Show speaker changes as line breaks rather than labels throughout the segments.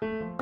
Thank you.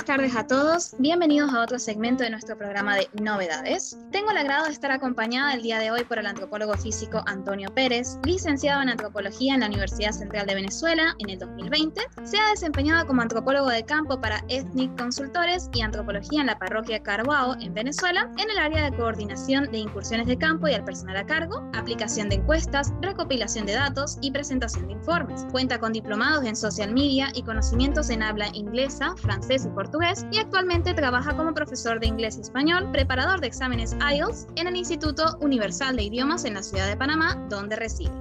Buenas tardes a todos, bienvenidos a otro segmento de nuestro programa de novedades. Tengo el agrado de estar acompañada el día de hoy por el antropólogo físico Antonio Pérez, licenciado en antropología en la Universidad Central de Venezuela en el 2020. Se ha desempeñado como antropólogo de campo para Ethnic Consultores y antropología en la parroquia Carbao en Venezuela, en el área de coordinación de incursiones de campo y al personal a cargo, aplicación de encuestas, recopilación de datos y presentación de informes. Cuenta con diplomados en social media y conocimientos en habla inglesa, francés y portugués y actualmente trabaja como profesor de inglés y español, preparador de exámenes IELTS en el Instituto Universal de Idiomas en la ciudad de Panamá, donde reside.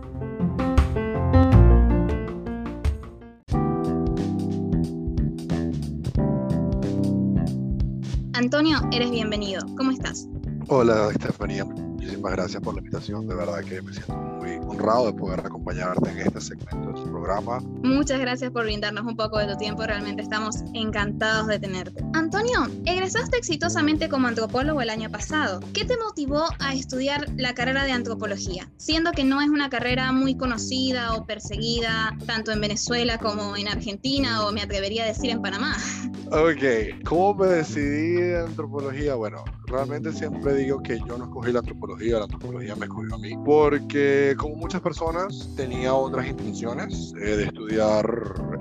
Antonio, eres bienvenido. ¿Cómo estás?
Hola, Estefanía. Muchísimas gracias por la invitación. De verdad que me siento muy honrado de poder acompañarte en este segmento de tu programa.
Muchas gracias por brindarnos un poco de tu tiempo. Realmente estamos encantados de tenerte. Antonio, egresaste exitosamente como antropólogo el año pasado. ¿Qué te motivó a estudiar la carrera de antropología? Siendo que no es una carrera muy conocida o perseguida tanto en Venezuela como en Argentina o me atrevería a decir en Panamá.
Ok, ¿cómo me decidí de antropología? Bueno, realmente siempre digo que yo no escogí la antropología, la antropología me escogió a mí, porque como muchas personas tenía otras intenciones eh, de estudiar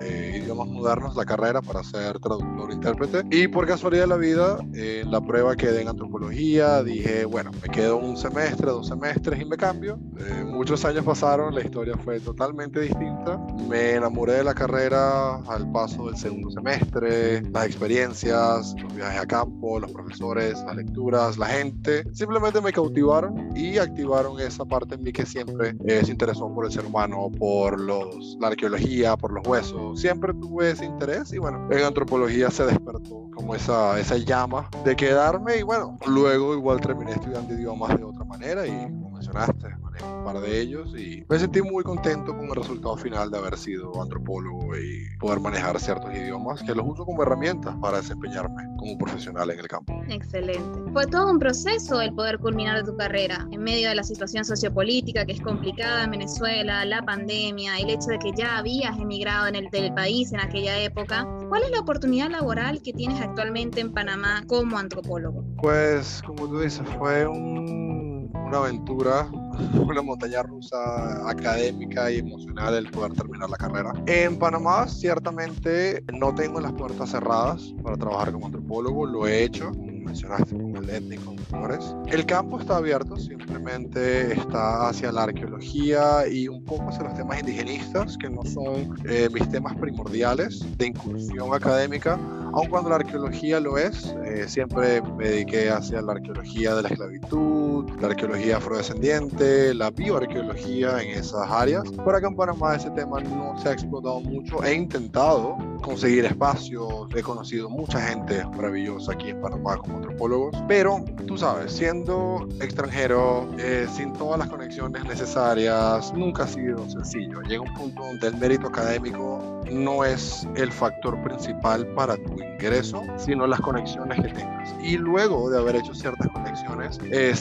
eh, idiomas modernos, la carrera para ser traductor, intérprete, y por casualidad de la vida, en la prueba quedé en antropología, dije, bueno, me quedo un semestre, dos semestres y me cambio. Eh, muchos años pasaron, la historia fue totalmente distinta, me enamoré de la carrera al paso del segundo semestre, las experiencias, los viajes a campo, los profesores, la lectura la gente, simplemente me cautivaron y activaron esa parte en mí que siempre eh, se interesó por el ser humano, por los, la arqueología, por los huesos. Siempre tuve ese interés y bueno, en antropología se despertó como esa, esa llama de quedarme y bueno, luego igual terminé estudiando idiomas de otra manera y mencionaste, un par de ellos y me sentí muy contento con el resultado final de haber sido antropólogo y poder manejar ciertos idiomas que los uso como herramientas para desempeñarme como profesional en el campo.
Excelente. Fue todo un proceso el poder culminar tu carrera en medio de la situación sociopolítica que es complicada en Venezuela, la pandemia, el hecho de que ya habías emigrado en el del país en aquella época. ¿Cuál es la oportunidad laboral que tienes actualmente en Panamá como antropólogo?
Pues, como tú dices, fue una aventura una montaña rusa académica y emocional el poder terminar la carrera. En Panamá, ciertamente, no tengo las puertas cerradas para trabajar como antropólogo, lo he hecho, mencionaste, con el étnico. El campo está abierto, simplemente está hacia la arqueología y un poco hacia los temas indigenistas, que no son eh, mis temas primordiales de incursión académica, aun cuando la arqueología lo es, eh, siempre me dediqué hacia la arqueología de la esclavitud, la arqueología afrodescendiente, la bioarqueología en esas áreas. Por acá en Panamá ese tema no se ha explotado mucho. He intentado conseguir espacios, he conocido mucha gente maravillosa aquí en Panamá como antropólogos, pero tú sabes, siendo extranjero, eh, sin todas las conexiones necesarias, nunca ha sido sencillo. Llega un punto donde el mérito académico no es el factor principal para tu ingreso, sino las conexiones que tengas. Y luego de haber hecho ciertas conexiones, eh,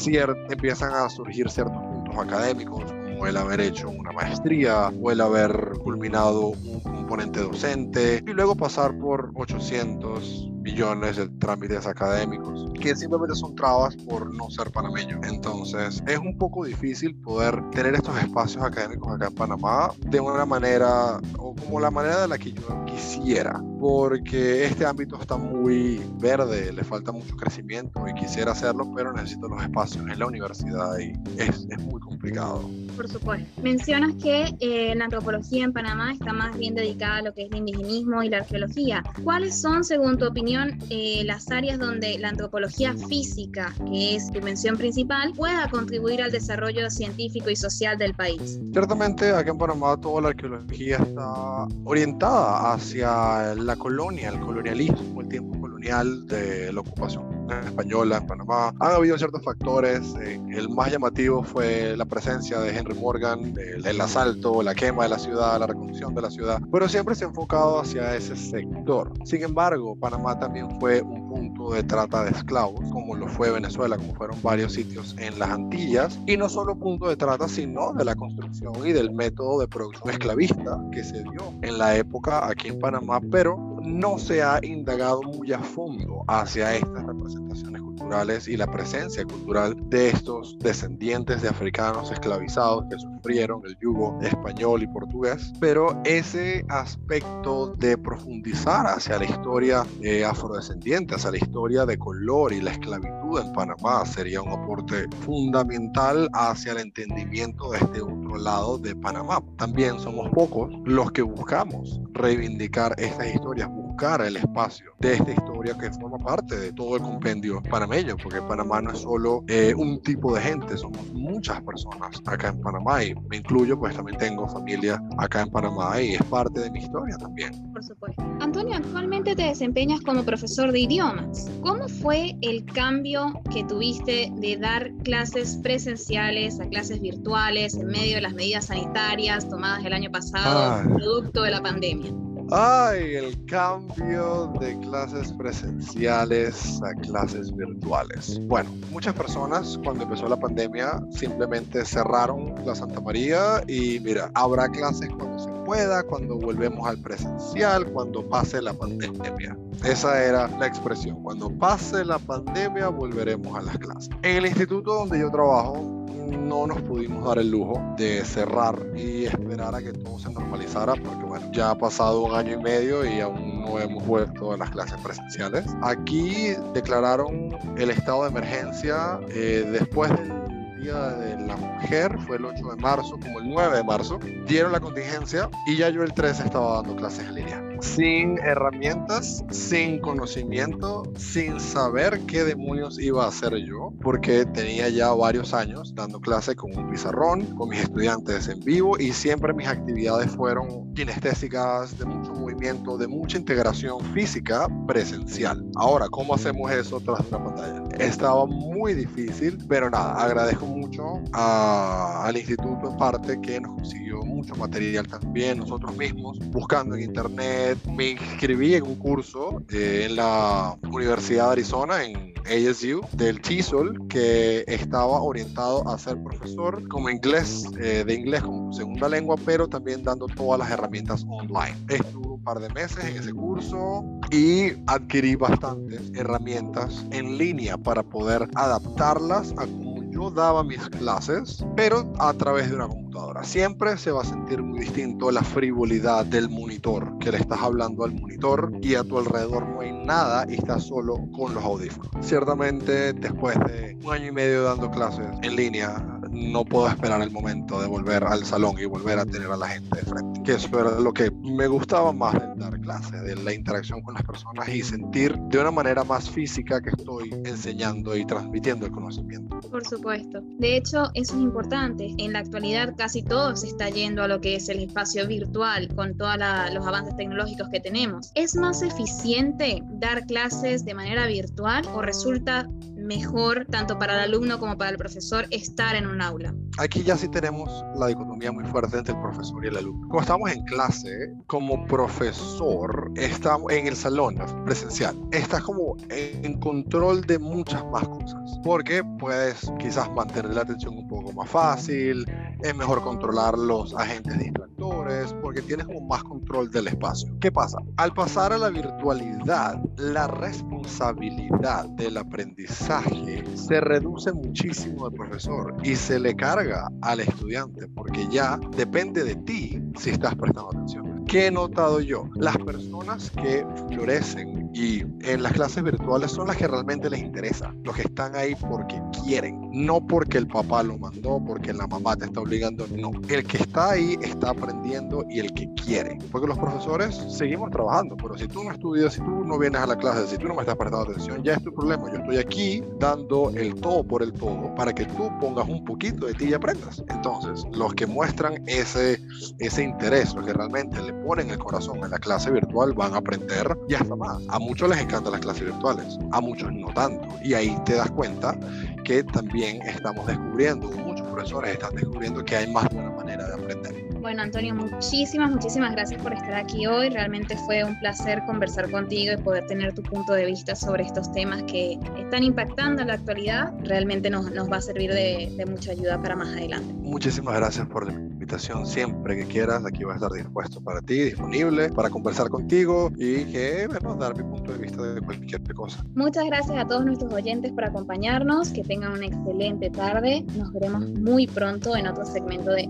empiezan a surgir ciertos puntos académicos, como el haber hecho una maestría o el haber culminado un componente docente y luego pasar por 800 millones de trámites académicos que simplemente son trabas por no ser panameño. Entonces es un poco difícil poder tener estos espacios académicos acá en Panamá de una manera o como la manera de la que yo quisiera porque este ámbito está muy verde, le falta mucho crecimiento y quisiera hacerlo, pero necesito los espacios en la universidad y es, es muy complicado.
Por supuesto. Mencionas que eh, la antropología en Panamá está más bien dedicada a lo que es el indigenismo y la arqueología. ¿Cuáles son, según tu opinión, eh, las áreas donde la antropología física, que es tu mención principal, pueda contribuir al desarrollo científico y social del país?
Ciertamente, aquí en Panamá toda la arqueología está orientada hacia el la colonia, el colonialismo, el tiempo colonial de la ocupación española Panamá. Han habido ciertos factores. Eh, el más llamativo fue la presencia de Henry Morgan, el, el, asalto, la quema de la ciudad, la reconstrucción de la ciudad, pero siempre se ha enfocado hacia ese sector. Sin embargo, Panamá también fue un punto de trata de esclavos, como lo fue Venezuela, como fueron varios sitios en las Antillas, y no solo punto de trata, sino de la construcción y del método de producción esclavista que se dio en la época aquí en Panamá, pero no se ha indagado muy a fondo hacia estas representaciones culturales y la presencia cultural de estos descendientes de africanos esclavizados que sufrieron el yugo español y portugués, pero ese aspecto de profundizar hacia la historia eh, afrodescendiente, hacia la historia de color y la esclavitud en Panamá sería un aporte fundamental hacia el entendimiento de este otro lado de Panamá. También somos pocos los que buscamos reivindicar estas historias, buscar el espacio de esta historia que forma parte de todo el compendio panameño, porque Panamá no es solo eh, un tipo de gente, somos muchas personas acá en Panamá y me incluyo, pues también tengo familia acá en Panamá y es parte de mi historia también.
Por supuesto. Antonio, actualmente te desempeñas como profesor de idiomas. ¿Cómo fue el cambio que tuviste de dar clases presenciales a clases virtuales en medio de las medidas sanitarias tomadas el año pasado, producto de la pandemia?
Ay, el cambio de clases presenciales a clases virtuales. Bueno, muchas personas cuando empezó la pandemia simplemente cerraron la Santa María y mira, habrá clases cuando se pueda, cuando volvemos al presencial, cuando pase la pandemia. Esa era la expresión. Cuando pase la pandemia volveremos a las clases. En el instituto donde yo trabajo, no nos pudimos dar el lujo de cerrar y esperar a que todo se normalizara porque bueno, ya ha pasado un año y medio y aún no hemos vuelto a las clases presenciales. Aquí declararon el estado de emergencia eh, después del Día de la Mujer, fue el 8 de marzo, como el 9 de marzo, dieron la contingencia y ya yo el 13 estaba dando clases en línea sin herramientas, sin conocimiento, sin saber qué demonios iba a hacer yo, porque tenía ya varios años dando clase con un pizarrón, con mis estudiantes en vivo y siempre mis actividades fueron kinestésicas, de mucho de mucha integración física presencial. Ahora, ¿cómo hacemos eso tras una pantalla? Estaba muy difícil, pero nada, agradezco mucho al instituto parte que nos consiguió mucho material también nosotros mismos, buscando en internet. Me inscribí en un curso eh, en la Universidad de Arizona, en ASU, del TESOL, que estaba orientado a ser profesor como inglés, eh, de inglés como segunda lengua, pero también dando todas las herramientas online. Estuve un par de meses en ese curso y adquirí bastantes herramientas en línea para poder adaptarlas a yo daba mis clases, pero a través de una computadora. Siempre se va a sentir muy distinto la frivolidad del monitor, que le estás hablando al monitor y a tu alrededor no hay nada y estás solo con los audífonos. Ciertamente, después de un año y medio dando clases en línea, no puedo esperar el momento de volver al salón y volver a tener a la gente de frente. Que eso era lo que me gustaba más de dar clases, de la interacción con las personas y sentir de una manera más física que estoy enseñando y transmitiendo el conocimiento.
Por supuesto. De hecho, eso es importante. En la actualidad casi todo se está yendo a lo que es el espacio virtual con todos los avances tecnológicos que tenemos. ¿Es más eficiente dar clases de manera virtual o resulta mejor tanto para el alumno como para el profesor estar en un aula.
Aquí ya sí tenemos la dicotomía muy fuerte entre el profesor y el alumno. Como estamos en clase, como profesor, estamos en el salón presencial, estás como en control de muchas más cosas, porque puedes quizás mantener la atención un poco más fácil, es mejor controlar los agentes distractores, porque tienes como más control del espacio. ¿Qué pasa? Al pasar a la virtualidad, la responsabilidad del aprendizaje se reduce muchísimo al profesor y se le carga al estudiante porque ya depende de ti si estás prestando atención. ¿Qué he notado yo? Las personas que florecen y en las clases virtuales son las que realmente les interesa, los que están ahí porque quieren, no porque el papá lo mandó, porque la mamá te está obligando, no. El que está ahí está aprendiendo y el que quiere. Porque los profesores seguimos trabajando, pero si tú no estudias, si tú no vienes a la clase, si tú no me estás prestando atención, ya es tu problema. Yo estoy aquí dando el todo por el todo para que tú pongas un poquito de ti y aprendas. Entonces, los que muestran ese, ese interés, los que realmente le ponen el corazón en la clase virtual, van a aprender y hasta más, a muchos les encantan las clases virtuales, a muchos no tanto. Y ahí te das cuenta que también estamos descubriendo, muchos profesores están descubriendo que hay más de una manera de aprender.
Bueno, Antonio, muchísimas, muchísimas gracias por estar aquí hoy. Realmente fue un placer conversar contigo y poder tener tu punto de vista sobre estos temas que están impactando en la actualidad. Realmente nos, nos va a servir de, de mucha ayuda para más adelante.
Muchísimas gracias por invitación. Siempre que quieras, aquí voy a estar dispuesto para ti, disponible para conversar contigo y que, bueno, dar mi punto de vista de cualquier cosa.
Muchas gracias a todos nuestros oyentes por acompañarnos. Que tengan una excelente tarde. Nos veremos muy pronto en otro segmento de